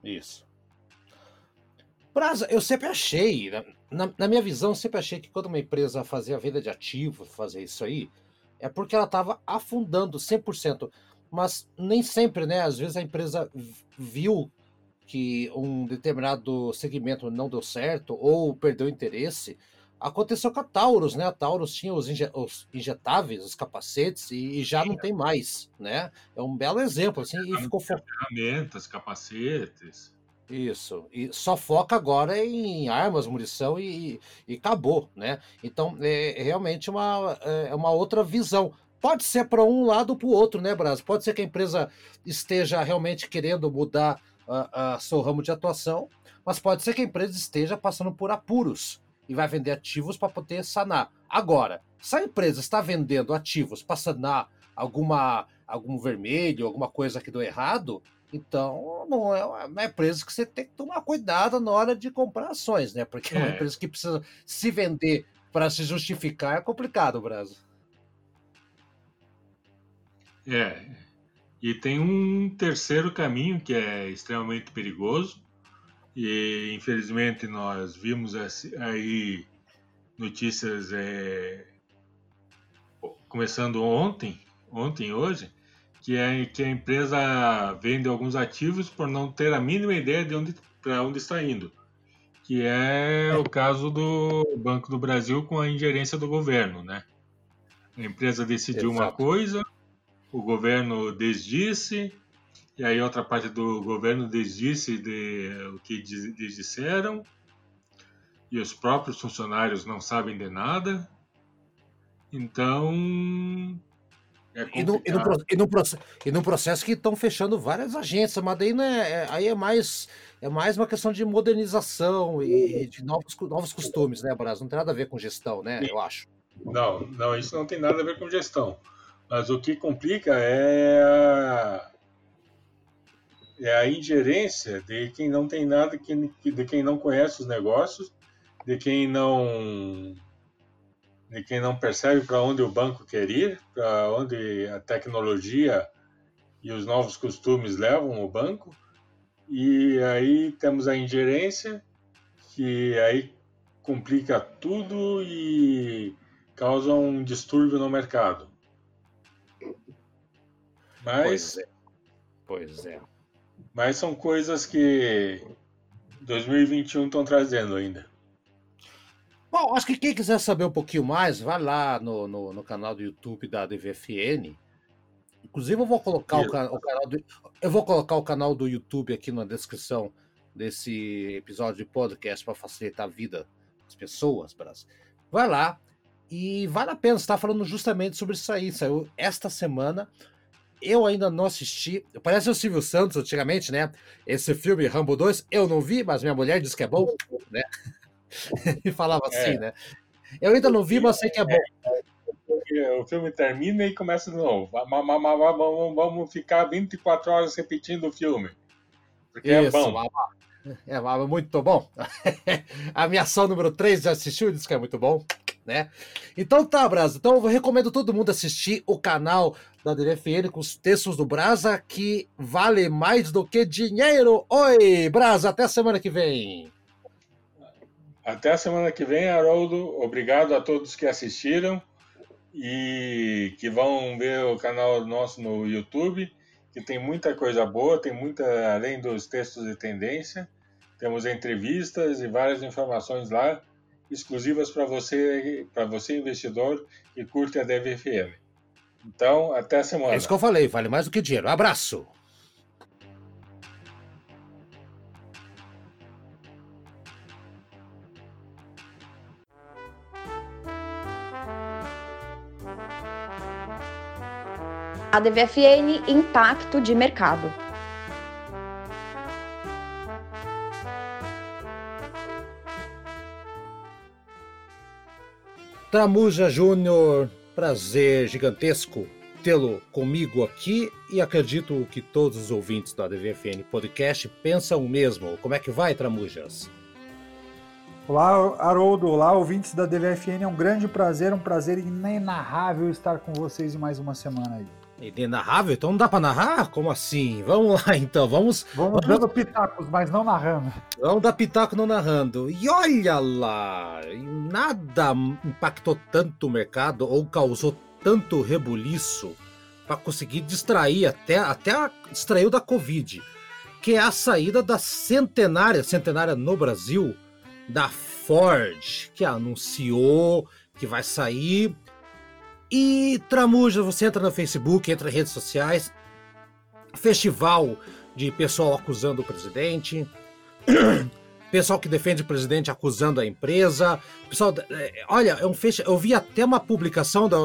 Isso. Brasa, eu sempre achei, na, na minha visão, eu sempre achei que quando uma empresa fazia venda de ativos, fazer isso aí, é porque ela estava afundando 100%. Mas nem sempre, né? Às vezes a empresa viu que um determinado segmento não deu certo ou perdeu interesse, aconteceu com a Taurus, né? A Taurus tinha os, inje os injetáveis, os capacetes, e, e, já não tem mais, né? É um belo exemplo, assim, e ficou ferramentas, capacetes. Isso, e só foca agora em armas, munição e, e acabou, né? Então é, é realmente uma, é, é uma outra visão. Pode ser para um lado ou para o outro, né, Bras? Pode ser que a empresa esteja realmente querendo mudar a, a seu ramo de atuação, mas pode ser que a empresa esteja passando por apuros e vai vender ativos para poder sanar. Agora, se a empresa está vendendo ativos para sanar alguma, algum vermelho, alguma coisa que deu errado, então não é uma empresa que você tem que tomar cuidado na hora de comprar ações, né? Porque é, é uma empresa que precisa se vender para se justificar é complicado, Brasil. É, E tem um terceiro caminho que é extremamente perigoso, e infelizmente nós vimos aí notícias é, começando ontem, ontem hoje, que é que a empresa vende alguns ativos por não ter a mínima ideia de onde para onde está indo, que é o caso do Banco do Brasil com a ingerência do governo, né? A empresa decidiu Exato. uma coisa, o governo desdisse, e aí outra parte do governo desdisse de o que disseram, e os próprios funcionários não sabem de nada. Então, é e, no, e, no, e, no, e no processo que estão fechando várias agências, mas daí né, é, aí é mais, é mais uma questão de modernização e de novos, novos costumes, né, Brasil? Não tem nada a ver com gestão, né? Eu acho. Não, não, isso não tem nada a ver com gestão. Mas o que complica é a, é a ingerência de quem não tem nada, de quem não conhece os negócios, de quem não de quem não percebe para onde o banco quer ir, para onde a tecnologia e os novos costumes levam o banco. E aí temos a ingerência, que aí complica tudo e causa um distúrbio no mercado. Mas, pois é. Pois é. Mas são coisas que 2021 estão trazendo ainda. Bom, acho que quem quiser saber um pouquinho mais, vai lá no, no, no canal do YouTube da DVFN. Inclusive, eu vou colocar o, o, canal do, eu vou colocar o canal do YouTube aqui na descrição desse episódio de podcast para facilitar a vida das pessoas, Brasil. Vai lá, e vale a pena, estar falando justamente sobre isso aí. Saiu esta semana. Eu ainda não assisti. Parece o Silvio Santos antigamente, né? Esse filme, Rambo 2, eu não vi, mas minha mulher disse que é bom, né? [laughs] e [laughs] falava assim, é. né? Eu ainda não vi, mas sei que é bom. O filme termina e começa de novo. Vamos ficar 24 horas repetindo o filme. Porque é Isso, é bom. É, muito bom. [laughs] A minha ação número 3 já assistiu e disse que é muito bom né? Então tá, Brasa. Então eu recomendo todo mundo assistir o canal da DFN com os textos do Brasa, que vale mais do que dinheiro. Oi, Brasa, até semana que vem. Até a semana que vem, Haroldo. Obrigado a todos que assistiram e que vão ver o canal nosso no YouTube, que tem muita coisa boa, tem muita, além dos textos de tendência, temos entrevistas e várias informações lá exclusivas para você, para você investidor que curte a DVFM. Então, até a semana. É isso que eu falei, vale mais do que dinheiro. Abraço. A DVFN Impacto de Mercado. Tramuja Júnior, prazer gigantesco tê-lo comigo aqui e acredito que todos os ouvintes da DVFN Podcast pensam o mesmo. Como é que vai, Tramujas? Olá, Haroldo. Olá, ouvintes da DVFN. É um grande prazer, um prazer inenarrável estar com vocês em mais uma semana aí. Inenarrável? Então não dá pra narrar? Como assim? Vamos lá então, vamos. Vamos, vamos... dando pitacos, mas não narrando. Vamos dar pitaco não narrando. E olha lá, nada impactou tanto o mercado ou causou tanto rebuliço para conseguir distrair, até, até distraiu da Covid, que é a saída da centenária, centenária no Brasil, da Ford, que anunciou que vai sair e Tramuja, você entra no Facebook, entra em redes sociais, festival de pessoal acusando o presidente, [clears throat] pessoal que defende o presidente acusando a empresa, pessoal, é, olha, é um eu vi até uma publicação da,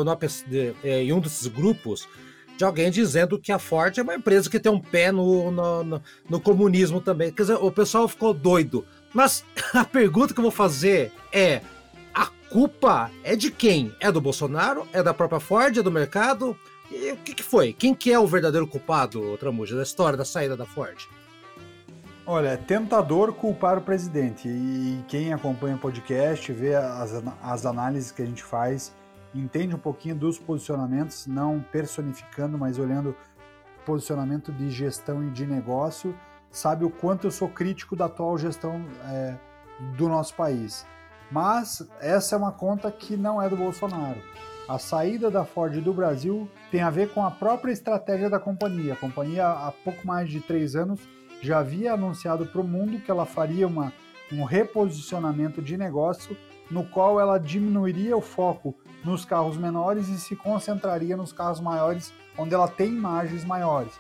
de, é, em um desses grupos de alguém dizendo que a Ford é uma empresa que tem um pé no, no, no, no comunismo também. Quer dizer, o pessoal ficou doido. Mas [laughs] a pergunta que eu vou fazer é: culpa é de quem? É do Bolsonaro? É da própria Ford? É do mercado? E o que, que foi? Quem que é o verdadeiro culpado, Tramuja, da história da saída da Ford? Olha, é tentador culpar o presidente. E quem acompanha o podcast, vê as, as análises que a gente faz, entende um pouquinho dos posicionamentos, não personificando, mas olhando posicionamento de gestão e de negócio, sabe o quanto eu sou crítico da atual gestão é, do nosso país. Mas essa é uma conta que não é do Bolsonaro. A saída da Ford do Brasil tem a ver com a própria estratégia da companhia. A companhia, há pouco mais de três anos, já havia anunciado para o mundo que ela faria uma, um reposicionamento de negócio no qual ela diminuiria o foco nos carros menores e se concentraria nos carros maiores, onde ela tem margens maiores.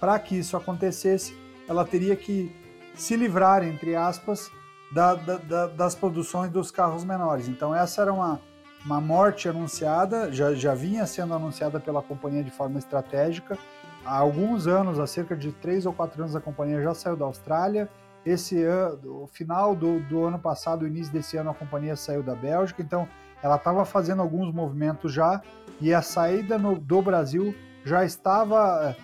Para que isso acontecesse, ela teria que se livrar, entre aspas, da, da, da, das produções dos carros menores. Então, essa era uma, uma morte anunciada, já, já vinha sendo anunciada pela companhia de forma estratégica. Há alguns anos, há cerca de três ou quatro anos, a companhia já saiu da Austrália. Esse ano, o final do, do ano passado, início desse ano, a companhia saiu da Bélgica. Então, ela estava fazendo alguns movimentos já e a saída no, do Brasil já estava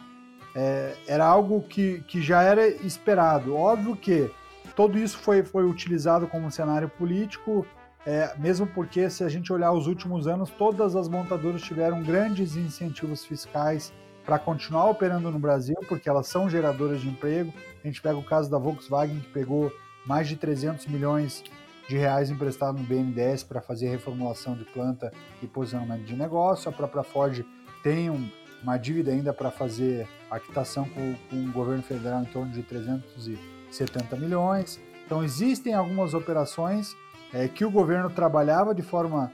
é, era algo que, que já era esperado. Óbvio que tudo isso foi, foi utilizado como cenário político, é, mesmo porque, se a gente olhar os últimos anos, todas as montadoras tiveram grandes incentivos fiscais para continuar operando no Brasil, porque elas são geradoras de emprego. A gente pega o caso da Volkswagen, que pegou mais de 300 milhões de reais emprestado no BNDES para fazer reformulação de planta e posicionamento de negócio. A própria Ford tem um, uma dívida ainda para fazer a quitação com, com, o governo federal em torno de 370 milhões. Então existem algumas operações é, que o governo trabalhava de forma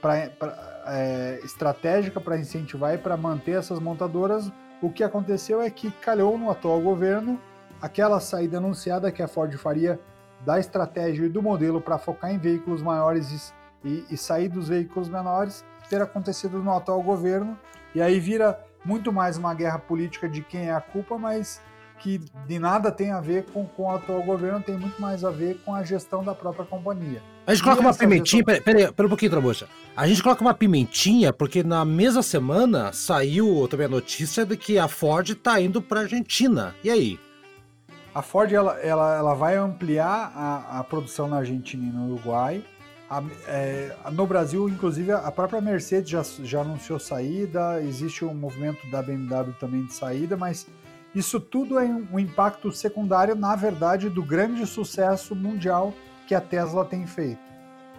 pra, pra, é, estratégica para incentivar e para manter essas montadoras. O que aconteceu é que calhou no atual governo aquela saída anunciada que a Ford faria da estratégia e do modelo para focar em veículos maiores e, e, sair dos veículos menores ter acontecido no atual governo e aí vira muito mais uma guerra política de quem é a culpa, mas que de nada tem a ver com, com o atual governo, tem muito mais a ver com a gestão da própria companhia. A gente coloca uma pimentinha, gestão... peraí, pera um pouquinho, Trabucha. A gente coloca uma pimentinha porque na mesma semana saiu também a notícia de que a Ford está indo para a Argentina. E aí? A Ford ela, ela, ela vai ampliar a, a produção na Argentina e no Uruguai. A, é, no Brasil, inclusive, a própria Mercedes já, já anunciou saída, existe um movimento da BMW também de saída, mas isso tudo é um impacto secundário, na verdade, do grande sucesso mundial que a Tesla tem feito.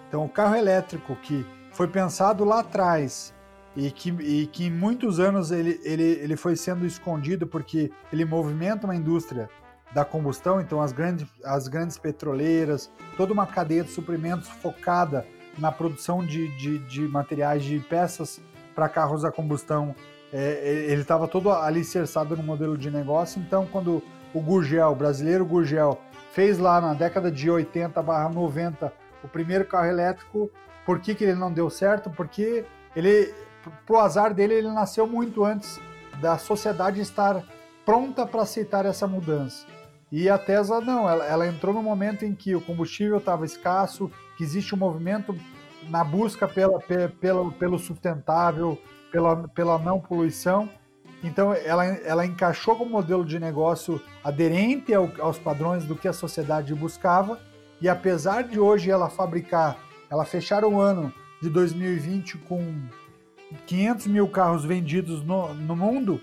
Então, o carro elétrico que foi pensado lá atrás e que, e que em muitos anos ele, ele, ele foi sendo escondido porque ele movimenta uma indústria da combustão, então as grandes, as grandes petroleiras, toda uma cadeia de suprimentos focada na produção de, de, de materiais, de peças para carros a combustão, é, ele estava todo alicerçado no modelo de negócio, então quando o Gurgel, o brasileiro Gurgel, fez lá na década de 80 barra 90 o primeiro carro elétrico, por que, que ele não deu certo? Porque ele, pro azar dele, ele nasceu muito antes da sociedade estar pronta para aceitar essa mudança. E a Tesla não, ela, ela entrou no momento em que o combustível estava escasso, que existe um movimento na busca pela, pela, pelo sustentável, pela, pela não poluição. Então ela, ela encaixou o modelo de negócio aderente ao, aos padrões do que a sociedade buscava. E apesar de hoje ela fabricar, ela fechar o ano de 2020 com 500 mil carros vendidos no, no mundo,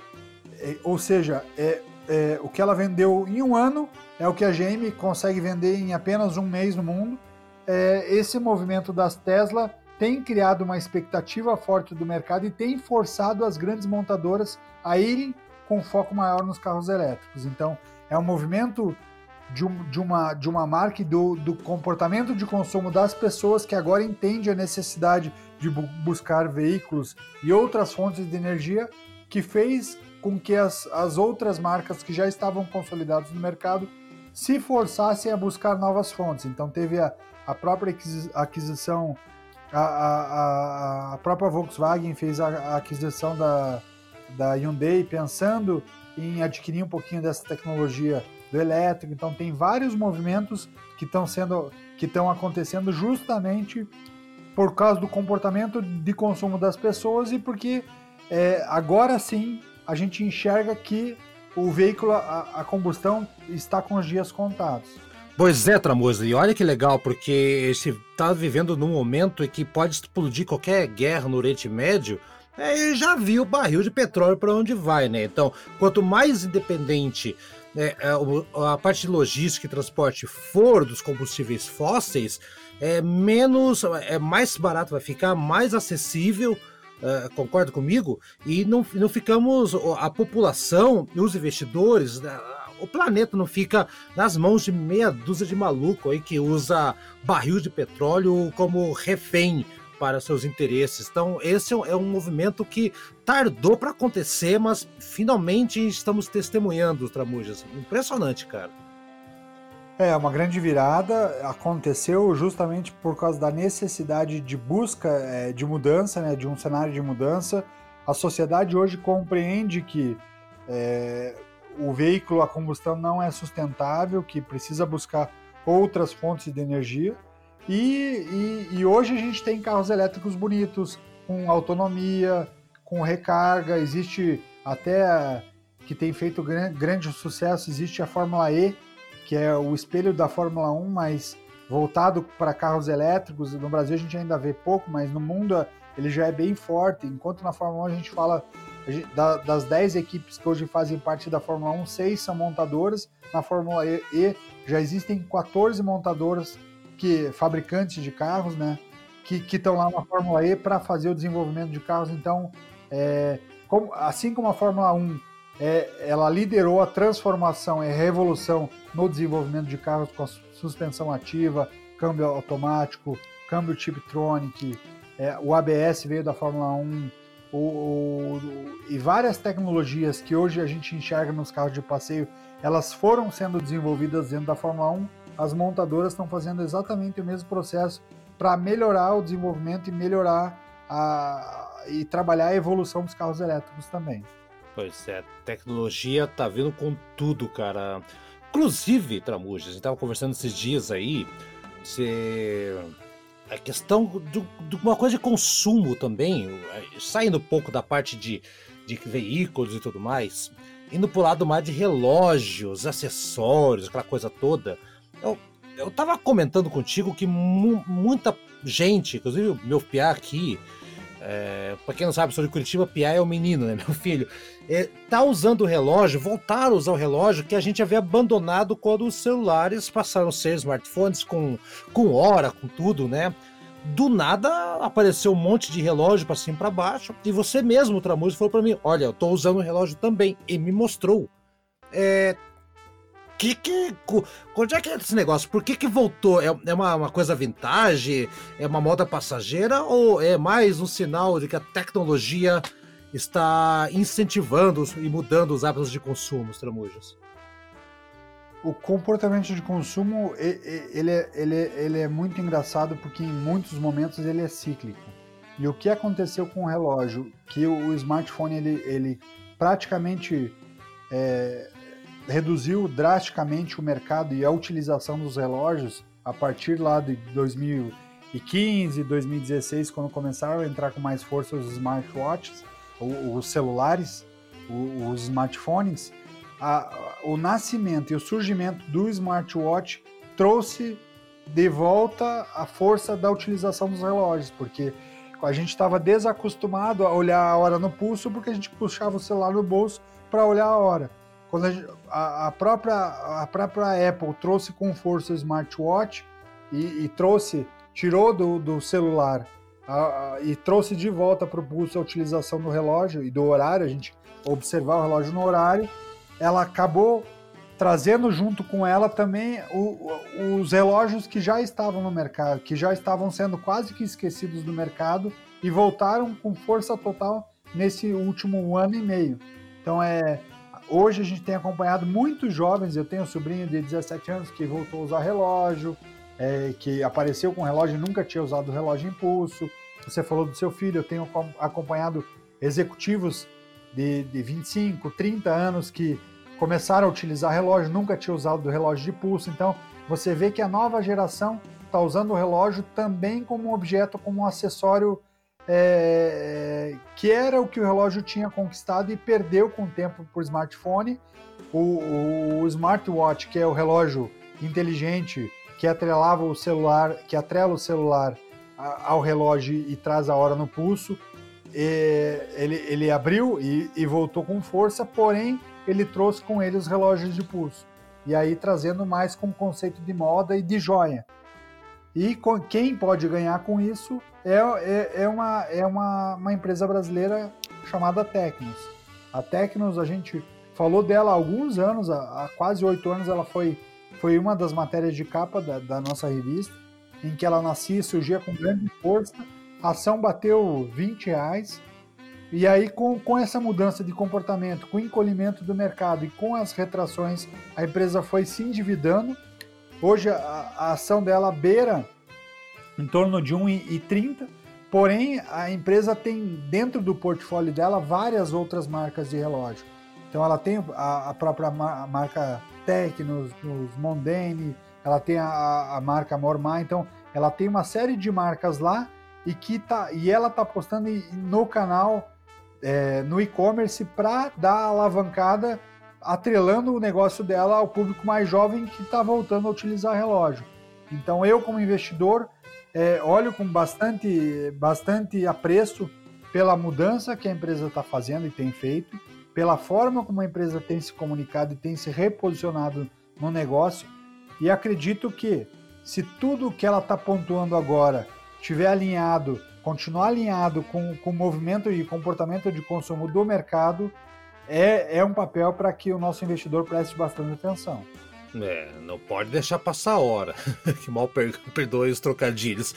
é, ou seja, é, é, o que ela vendeu em um ano é o que a GM consegue vender em apenas um mês no mundo. É, esse movimento das Tesla tem criado uma expectativa forte do mercado e tem forçado as grandes montadoras a irem com foco maior nos carros elétricos. Então, é um movimento de, um, de, uma, de uma marca e do, do comportamento de consumo das pessoas que agora entende a necessidade de bu buscar veículos e outras fontes de energia que fez com que as, as outras marcas que já estavam consolidadas no mercado se forçassem a buscar novas fontes. Então teve a, a própria aquisição, a, a, a própria Volkswagen fez a, aquisição da, da Hyundai pensando em adquirir um pouquinho dessa tecnologia do elétrico. Então tem vários movimentos que estão sendo que estão acontecendo justamente por causa do comportamento de consumo das pessoas e porque é, agora sim a gente enxerga que o veículo a, a combustão está com os dias contados. Pois é, Tramoso, e olha que legal, porque se está vivendo num momento em que pode explodir qualquer guerra no Oriente Médio, é, já viu o barril de petróleo para onde vai, né? Então, quanto mais independente né, a, a parte de logística e transporte for dos combustíveis fósseis, é menos, é mais barato vai ficar, mais acessível. Uh, concorda comigo? E não, não ficamos, a população os investidores, né, o planeta não fica nas mãos de meia dúzia de maluco aí que usa barril de petróleo como refém para seus interesses. Então, esse é um movimento que tardou para acontecer, mas finalmente estamos testemunhando Tramujas. Impressionante, cara. É, uma grande virada aconteceu justamente por causa da necessidade de busca é, de mudança, né, de um cenário de mudança. A sociedade hoje compreende que é, veículo a combustão não é sustentável, que precisa buscar outras fontes de energia. E, e, e, hoje a gente tem carros elétricos bonitos, com autonomia, com recarga. Existe até que tem feito grande, grande sucesso, existe a Fórmula E, que é o espelho da Fórmula 1, mas voltado para carros elétricos. No Brasil a gente ainda vê pouco, mas no mundo ele já é bem forte. Enquanto na Fórmula 1 a gente fala das 10 equipes que hoje fazem parte da Fórmula 1, 6 são montadoras. Na Fórmula E já existem 14 montadoras que fabricantes de carros, né, que estão lá na Fórmula E para fazer o desenvolvimento de carros. Então, é, como, assim como a Fórmula 1 é, ela liderou a transformação e a revolução no desenvolvimento de carros com a suspensão ativa, câmbio automático, câmbio Tiptronic, é, o ABS veio da Fórmula 1, o, o, e várias tecnologias que hoje a gente enxerga nos carros de passeio, elas foram sendo desenvolvidas dentro da Fórmula 1 as montadoras estão fazendo exatamente o mesmo processo para melhorar o desenvolvimento e melhorar a, e trabalhar a evolução dos carros elétricos também. Pois é, tecnologia tá vindo com tudo, cara. Inclusive, Tramujas, a gente tava conversando esses dias aí, você... a questão de, uma coisa de consumo também, saindo um pouco da parte de, de veículos e tudo mais, indo pro lado mais de relógios, acessórios, aquela coisa toda. Eu, eu tava comentando contigo que mu muita gente, inclusive o meu piá aqui, é, pra quem não sabe, sou de Curitiba, piá é o menino, né, [laughs] meu filho, é, tá usando o relógio, voltaram a usar o relógio que a gente havia abandonado quando os celulares passaram a ser smartphones com, com hora, com tudo, né? Do nada apareceu um monte de relógio para cima para baixo, e você mesmo, Tramujo, falou para mim: Olha, eu tô usando o relógio também, e me mostrou. É, que que. Onde é que é esse negócio? Por que que voltou? É, é uma, uma, coisa vintage? É uma moda passageira? Ou é mais um sinal de que a tecnologia está incentivando e mudando os hábitos de consumo, Tramujas? O comportamento de consumo ele é, ele, ele é muito engraçado porque em muitos momentos ele é cíclico. E o que aconteceu com o relógio? Que o, o smartphone ele, ele praticamente é, reduziu drasticamente o mercado e a utilização dos relógios a partir lá de 2015, 2016, quando começaram a entrar com mais força os smartwatches, os celulares, os smartphones, o nascimento e o surgimento do smartwatch trouxe de volta a força da utilização dos relógios, porque a gente estava desacostumado a olhar a hora no pulso porque a gente puxava o celular no bolso para olhar a hora. Quando a, gente, a, a, própria, a própria Apple trouxe com força o smartwatch e, e trouxe, tirou do, do celular a, e trouxe de volta para o pulso a utilização do relógio e do horário, a gente observar o relógio no horário, ela acabou trazendo junto com ela também o, os relógios que já estavam no mercado, que já estavam sendo quase que esquecidos do mercado e voltaram com força total nesse último ano e meio. Então é Hoje a gente tem acompanhado muitos jovens, eu tenho um sobrinho de 17 anos que voltou a usar relógio, é, que apareceu com relógio e nunca tinha usado relógio em pulso. Você falou do seu filho, eu tenho acompanhado executivos de, de 25, 30 anos que começaram a utilizar relógio, nunca tinha usado relógio de pulso. Então você vê que a nova geração está usando o relógio também como objeto, como um acessório é, que era o que o relógio tinha conquistado e perdeu com o tempo por smartphone. O, o smartwatch, que é o relógio inteligente que atrelava o celular, que atrela o celular ao relógio e traz a hora no pulso, ele, ele abriu e, e voltou com força, porém ele trouxe com ele os relógios de pulso. E aí trazendo mais com o conceito de moda e de joia. E com, quem pode ganhar com isso é, é, é, uma, é uma, uma empresa brasileira chamada Tecnos. A Tecnos, a gente falou dela há alguns anos, há, quase oito anos, ela foi, foi uma das matérias de capa da, da nossa revista, em que ela nascia e surgia com grande força. A ação bateu 20 reais e aí, com, com essa mudança de comportamento, com o encolhimento do mercado e com as retrações, a empresa foi se endividando. Hoje, a, a ação dela beira em torno de 1,30, porém, a empresa tem dentro do portfólio dela várias outras marcas de relógio. Então, ela tem a, a própria marca Tecnos, os Mondane, ela tem a, a marca Mormar, então ela tem uma série de marcas lá e que tá e ela tá postando no canal é, no e-commerce para dar alavancada, atrelando o negócio dela ao público mais jovem que está voltando a utilizar relógio. Então eu, como investidor, é, olho com bastante, bastante apreço pela mudança que a empresa está fazendo e tem feito, pela forma como a empresa tem se comunicado e tem se reposicionado no negócio, e acredito que se tudo que ela está pontuando agora estiver alinhado continuar alinhado com, com o movimento e comportamento de consumo do mercado é, é um papel para que o nosso investidor preste bastante atenção. É, não pode deixar passar a hora. [laughs] que mal per perdoe os trocadilhos.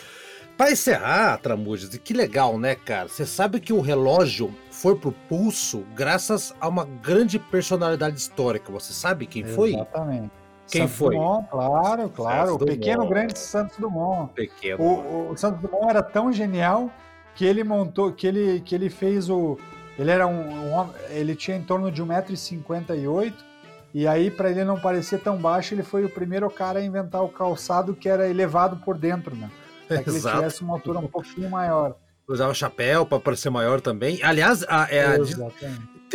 Para encerrar, Tramujas, que legal, né, cara? Você sabe que o relógio foi pro pulso graças a uma grande personalidade histórica. Você sabe quem foi? Exatamente. Quem Santos foi? Dumont, claro, claro. Santos o pequeno Dumont. grande Santos Dumont. Pequeno. O, o Santos Dumont era tão genial que ele montou, que ele, que ele fez o. Ele era um, um ele tinha em torno de 1,58m, e aí, para ele não parecer tão baixo, ele foi o primeiro cara a inventar o calçado que era elevado por dentro, né? Para que ele tivesse uma altura um pouquinho maior. Usava chapéu para parecer maior também. Aliás, a- é a-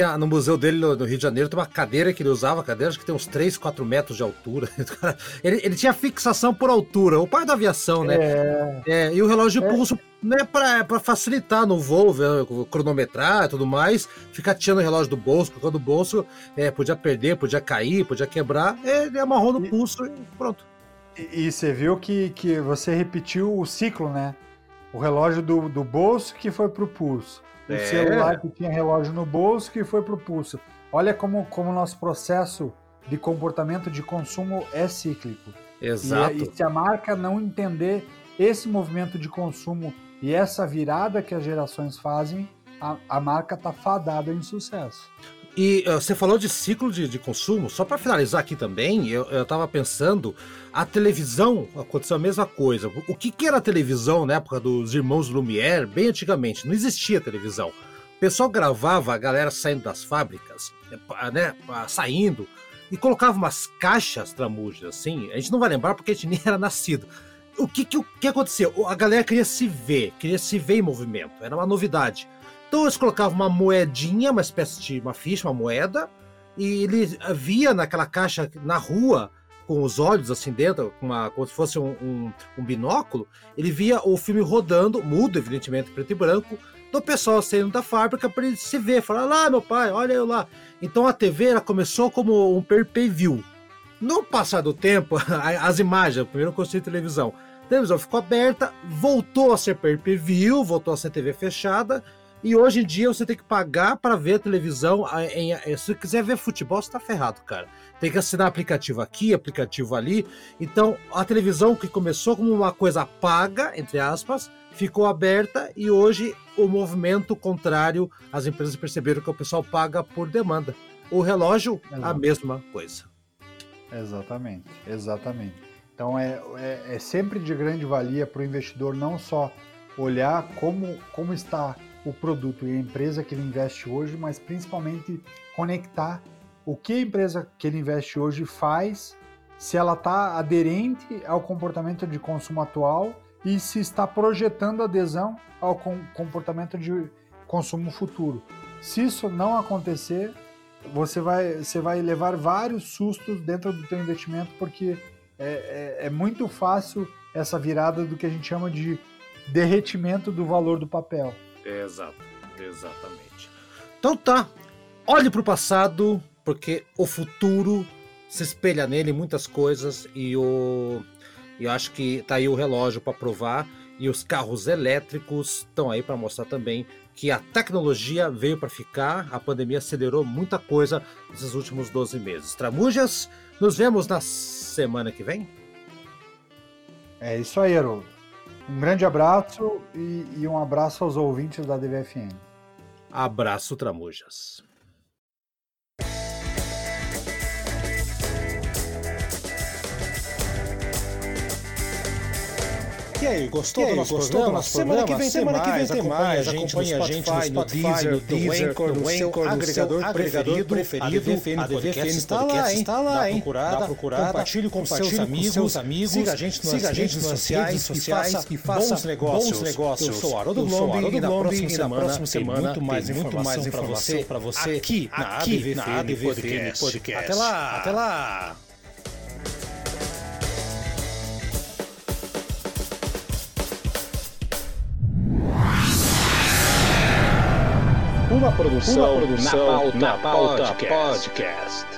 a- no museu dele no, no Rio de Janeiro tem uma cadeira que ele usava, cadeira acho que tem uns 3, 4 metros de altura. [laughs] Ele, ele tinha fixação por altura, o pai da aviação, né? É, É, e o relógio de É. pulso né, para facilitar no voo, cronometrar e tudo mais, ficar tirando o relógio do bolso, porque do bolso é, podia perder, podia cair, podia quebrar. Ele amarrou no pulso e pronto. E, e você viu que, que você repetiu o ciclo, né? O relógio do, do bolso que foi pro pulso. O É. celular que tinha relógio no bolso que foi pro pulso. Olha como, como o nosso processo de comportamento de consumo é cíclico. E, Exato. e se a marca não entender esse movimento de consumo e essa virada que as gerações fazem, a, a marca tá fadada em sucesso. E uh, você falou de ciclo de, de consumo, só para finalizar aqui também, eu, eu tava pensando, a televisão aconteceu a mesma coisa. O, que, que era a televisão na época dos irmãos Lumière, bem antigamente? Não existia televisão. O pessoal gravava a galera saindo das fábricas, né, pa- né, saindo, e colocava umas caixas tramujas, assim, a gente não vai lembrar porque a gente [laughs] nem era nascido. O que, que, que aconteceu? A galera queria se ver, queria se ver em movimento, era uma novidade. Então eles colocavam uma moedinha, uma espécie de uma ficha, uma moeda, e ele via naquela caixa na rua, com os olhos assim dentro, uma, como se fosse um, um- um binóculo, ele via o filme rodando, mudo, evidentemente, preto e branco, do pessoal saindo da fábrica para ele se ver, falar, lá meu pai, olha eu lá. Então a TV ela começou como um pay-per-view. No passar do tempo, [laughs] as imagens, primeiro conceito de televisão, a televisão ficou aberta, voltou a ser pay-per-view, voltou a ser TV fechada, e hoje em dia você tem que pagar para ver a televisão. a- em- em- se você quiser ver futebol, você tá ferrado, cara. Tem que assinar aplicativo aqui, aplicativo ali. Então, a televisão que começou como uma coisa paga, entre aspas, ficou aberta e hoje o movimento contrário, as empresas perceberam que o pessoal paga por demanda. O relógio, a Exato. mesma coisa. Exatamente, exatamente. Então é, é, é sempre de grande valia para o investidor não só olhar como, como está o produto e a empresa que ele investe hoje, mas principalmente conectar o que a empresa que ele investe hoje faz, se ela está aderente ao comportamento de consumo atual e se está projetando adesão ao com- comportamento de consumo futuro. Se isso não acontecer, você vai, você vai levar vários sustos dentro do teu investimento, porque é, é, é muito fácil essa virada do que a gente chama de derretimento do valor do papel. Exato. Exatamente. Então tá, olhe para o passado, porque o futuro se espelha nele muitas coisas e o eu acho que tá aí o relógio para provar e os carros elétricos estão aí para mostrar também que a tecnologia veio para ficar, a pandemia acelerou muita coisa nesses últimos 12 meses. Tramujas, nos vemos na semana que vem. É isso aí, Haroldo. Um grande abraço e, e um abraço aos ouvintes da DVFN. Abraço, Tramujas. E aí, gostou e aí, do nosso gostou programa? Do nosso semana programa? que vem semana tem mais. Que vem tem mais. Acompanhe a gente no Spotify, no Deezer, no, Deezer, no, no seu agregador, agregador preferido. A DVFN, a DVFN está lá, hein? Está lá, hein? Dá procurada. Compartilhe com seus amigos. amigos. Siga a gente nas, redes, sociais, sociais e faça bons negócios. Negócios. Eu sou Haroldo Glombi e na próxima semana, mais muito mais informação para você aqui na ADVFN Podcast. Até lá. Até lá. Uma produção, uma produção na pauta, na pauta podcast. podcast.